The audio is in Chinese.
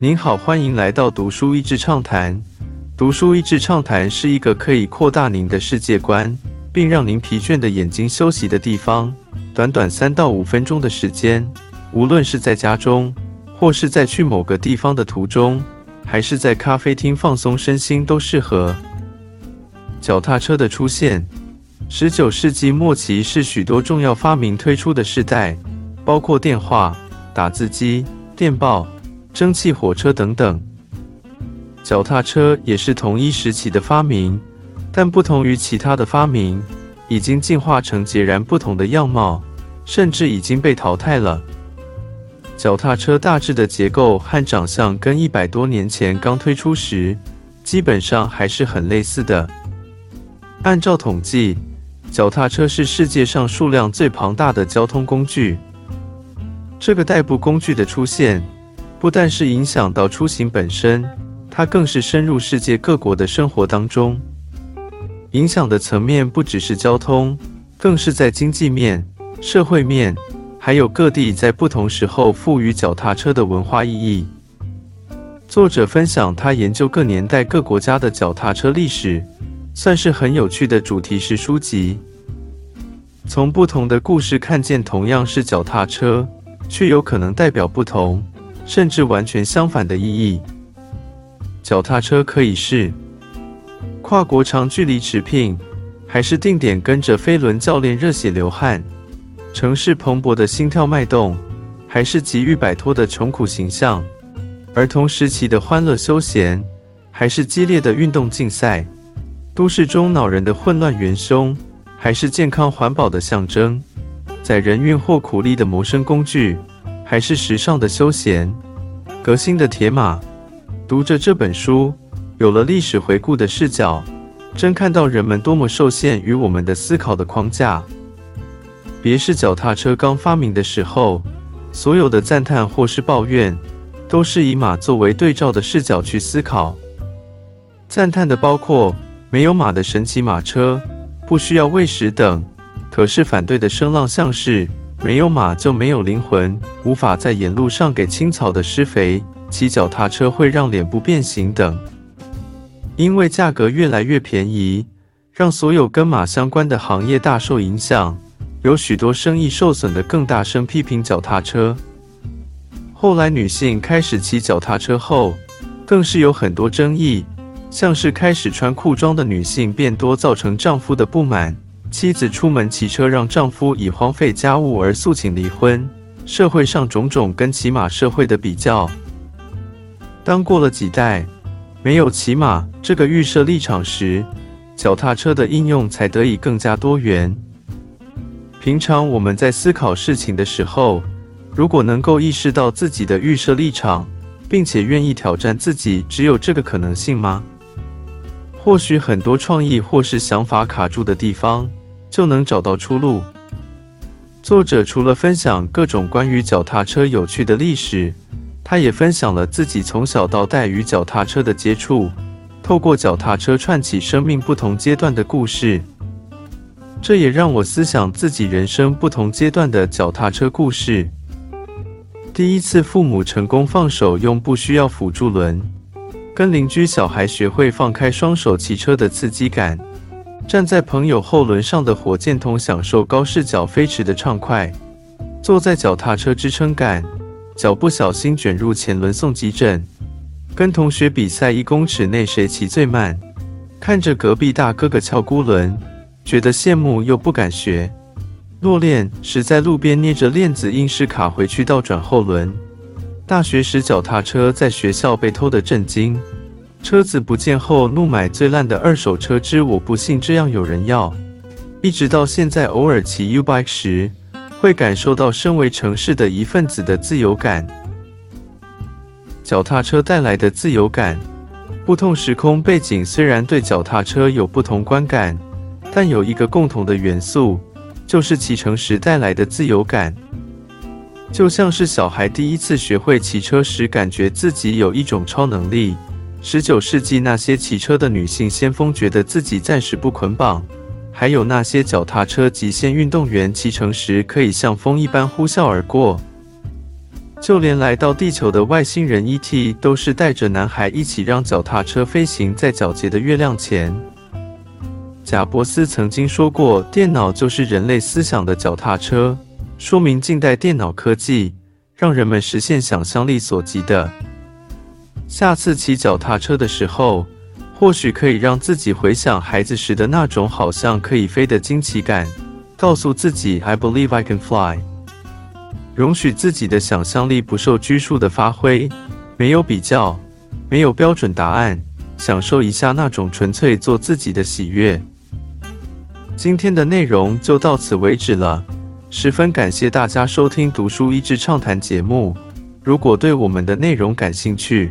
您好，欢迎来到读书益智畅谈。读书益智畅谈是一个可以扩大您的世界观，并让您疲倦的眼睛休息的地方。短短三到五分钟的时间，无论是在家中，或是在去某个地方的途中，还是在咖啡厅放松身心，都适合。脚踏车的出现，十九世纪末期是许多重要发明推出的时代，包括电话、打字机、电报。蒸汽火车等等，脚踏车也是同一时期的发明，但不同于其他的发明，已经进化成截然不同的样貌，甚至已经被淘汰了。脚踏车大致的结构和长相跟一百多年前刚推出时，基本上还是很类似的。按照统计，脚踏车是世界上数量最庞大的交通工具。这个代步工具的出现。不但是影响到出行本身，它更是深入世界各国的生活当中。影响的层面不只是交通，更是在经济面、社会面，还有各地在不同时候赋予脚踏车的文化意义。作者分享他研究各年代各国家的脚踏车历史，算是很有趣的主题式书籍。从不同的故事看见，同样是脚踏车，却有可能代表不同。甚至完全相反的意义。脚踏车可以是跨国长距离驰骋，还是定点跟着飞轮教练热血流汗；城市蓬勃的心跳脉动，还是急于摆脱的穷苦形象；儿童时期的欢乐休闲，还是激烈的运动竞赛；都市中恼人的混乱元凶，还是健康环保的象征；载人运或苦力的谋生工具。还是时尚的休闲，革新的铁马。读着这本书，有了历史回顾的视角，真看到人们多么受限于我们的思考的框架。别是脚踏车刚发明的时候，所有的赞叹或是抱怨，都是以马作为对照的视角去思考。赞叹的包括没有马的神奇马车，不需要喂食等；可是反对的声浪像是。没有马就没有灵魂，无法在沿路上给青草的施肥，骑脚踏车会让脸部变形等。因为价格越来越便宜，让所有跟马相关的行业大受影响，有许多生意受损的更大声批评脚踏车。后来女性开始骑脚踏车后，更是有很多争议，像是开始穿裤装的女性变多，造成丈夫的不满。妻子出门骑车，让丈夫以荒废家务而诉请离婚。社会上种种跟骑马社会的比较，当过了几代没有骑马这个预设立场时，脚踏车的应用才得以更加多元。平常我们在思考事情的时候，如果能够意识到自己的预设立场，并且愿意挑战自己，只有这个可能性吗？或许很多创意或是想法卡住的地方。就能找到出路。作者除了分享各种关于脚踏车有趣的历史，他也分享了自己从小到大与脚踏车的接触，透过脚踏车串起生命不同阶段的故事。这也让我思想自己人生不同阶段的脚踏车故事。第一次父母成功放手用不需要辅助轮，跟邻居小孩学会放开双手骑车的刺激感。站在朋友后轮上的火箭筒，享受高视角飞驰的畅快；坐在脚踏车支撑杆，脚不小心卷入前轮送急诊；跟同学比赛一公尺内谁骑最慢；看着隔壁大哥哥翘孤轮，觉得羡慕又不敢学；落链时在路边捏着链子硬是卡回去倒转后轮；大学时脚踏车在学校被偷的震惊。车子不见后，怒买最烂的二手车之我不信这样有人要。一直到现在，偶尔骑 U bike 时，会感受到身为城市的一份子的自由感。脚踏车带来的自由感，不同时空背景虽然对脚踏车有不同观感，但有一个共同的元素，就是骑乘时带来的自由感。就像是小孩第一次学会骑车时，感觉自己有一种超能力。十九世纪那些骑车的女性先锋觉得自己暂时不捆绑，还有那些脚踏车极限运动员骑乘时可以像风一般呼啸而过。就连来到地球的外星人 ET 都是带着男孩一起让脚踏车飞行在皎洁的月亮前。贾伯斯曾经说过：“电脑就是人类思想的脚踏车。”说明近代电脑科技让人们实现想象力所及的。下次骑脚踏车的时候，或许可以让自己回想孩子时的那种好像可以飞的惊奇感，告诉自己 “I believe I can fly”，容许自己的想象力不受拘束的发挥，没有比较，没有标准答案，享受一下那种纯粹做自己的喜悦。今天的内容就到此为止了，十分感谢大家收听《读书益智畅谈》节目。如果对我们的内容感兴趣，